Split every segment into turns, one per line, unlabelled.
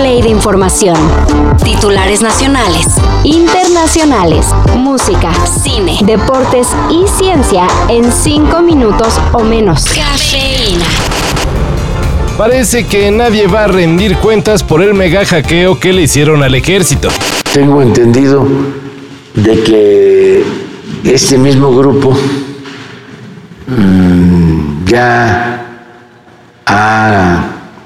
play de información. Titulares nacionales, internacionales, música, cine, deportes y ciencia en 5 minutos o menos. Cafeína.
Parece que nadie va a rendir cuentas por el mega hackeo que le hicieron al ejército.
Tengo entendido de que este mismo grupo mm, ya ha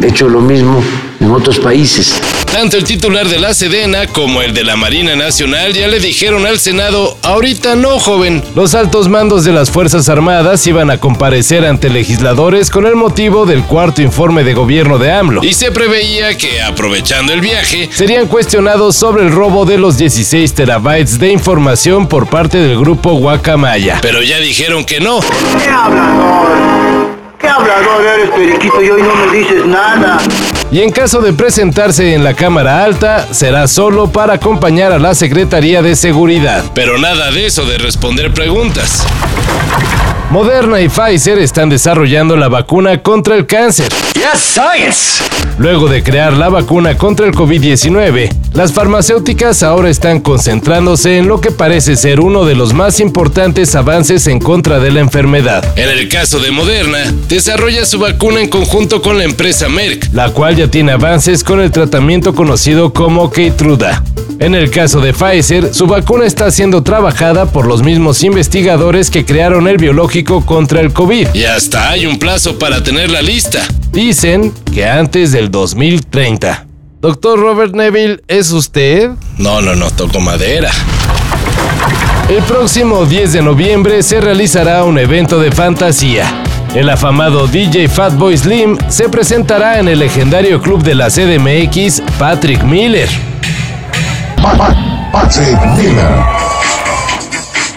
hecho lo mismo en otros países.
Tanto el titular de la Sedena como el de la Marina Nacional ya le dijeron al Senado, ahorita no, joven. Los altos mandos de las Fuerzas Armadas iban a comparecer ante legisladores con el motivo del cuarto informe de gobierno de AMLO. Y se preveía que, aprovechando el viaje, serían cuestionados sobre el robo de los 16 terabytes de información por parte del grupo Guacamaya. Pero ya dijeron que no.
¿Qué hablador? ¿Qué hablador eres, periquito? Y hoy no me dices nada.
Y en caso de presentarse en la Cámara Alta, será solo para acompañar a la Secretaría de Seguridad. Pero nada de eso de responder preguntas. Moderna y Pfizer están desarrollando la vacuna contra el cáncer.
Yes, science.
Luego de crear la vacuna contra el COVID-19, las farmacéuticas ahora están concentrándose en lo que parece ser uno de los más importantes avances en contra de la enfermedad. En el caso de Moderna, desarrolla su vacuna en conjunto con la empresa Merck, la cual ya tiene avances con el tratamiento conocido como Keytruda. En el caso de Pfizer, su vacuna está siendo trabajada por los mismos investigadores que crearon el biológico contra el COVID. Y hasta hay un plazo para tenerla lista. Dicen que antes del 2030. Doctor Robert Neville, ¿es usted? No, no, no, toco madera. El próximo 10 de noviembre se realizará un evento de fantasía. El afamado DJ Fatboy Slim se presentará en el legendario club de la CDMX, Patrick Miller.
Patrick Miller.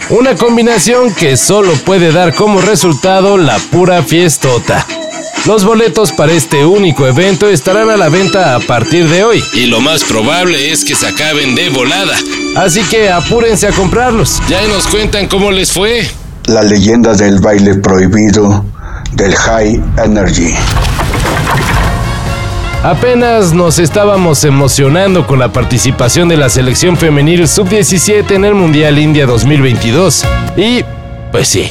Una combinación que solo puede dar como resultado la pura fiestota. Los boletos para este único evento estarán a la venta a partir de hoy. Y lo más probable es que se acaben de volada. Así que apúrense a comprarlos. Ya nos cuentan cómo les fue.
La leyenda del baile prohibido del High Energy.
Apenas nos estábamos emocionando con la participación de la selección femenil sub-17 en el Mundial India 2022. Y, pues sí,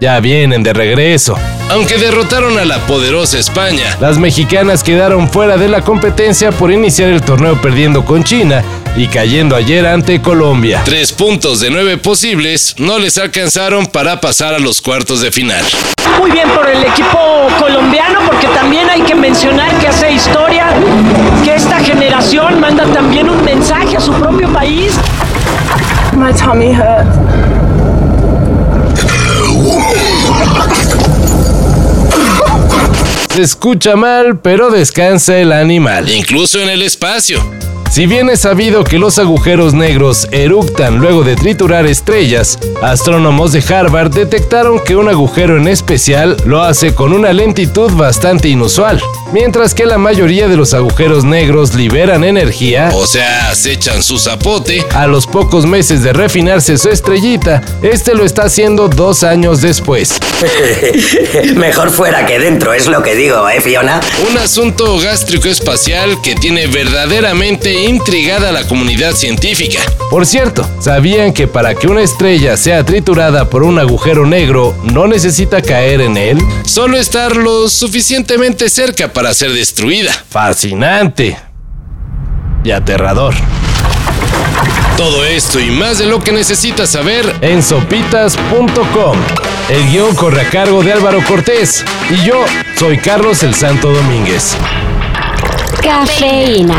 ya vienen de regreso. Aunque derrotaron a la poderosa España, las mexicanas quedaron fuera de la competencia por iniciar el torneo perdiendo con China y cayendo ayer ante Colombia. Tres puntos de nueve posibles no les alcanzaron para pasar a los cuartos de final.
Muy bien por el equipo colombiano porque también hay que mencionar que hace historia, que esta generación manda también un mensaje a su propio país.
My tummy hurts.
Se escucha mal, pero descansa el animal, incluso en el espacio. Si bien es sabido que los agujeros negros eructan luego de triturar estrellas, astrónomos de Harvard detectaron que un agujero en especial lo hace con una lentitud bastante inusual. Mientras que la mayoría de los agujeros negros liberan energía, o sea, acechan su zapote, a los pocos meses de refinarse su estrellita, este lo está haciendo dos años después.
Mejor fuera que dentro, es lo que digo, ¿eh, Fiona?
Un asunto gástrico espacial que tiene verdaderamente intrigada a la comunidad científica. Por cierto, ¿sabían que para que una estrella sea triturada por un agujero negro no necesita caer en él? Solo estar lo suficientemente cerca para ser destruida. Fascinante. Y aterrador. Todo esto y más de lo que necesitas saber en sopitas.com. El guion corre a cargo de Álvaro Cortés y yo soy Carlos el Santo Domínguez.
Cafeína.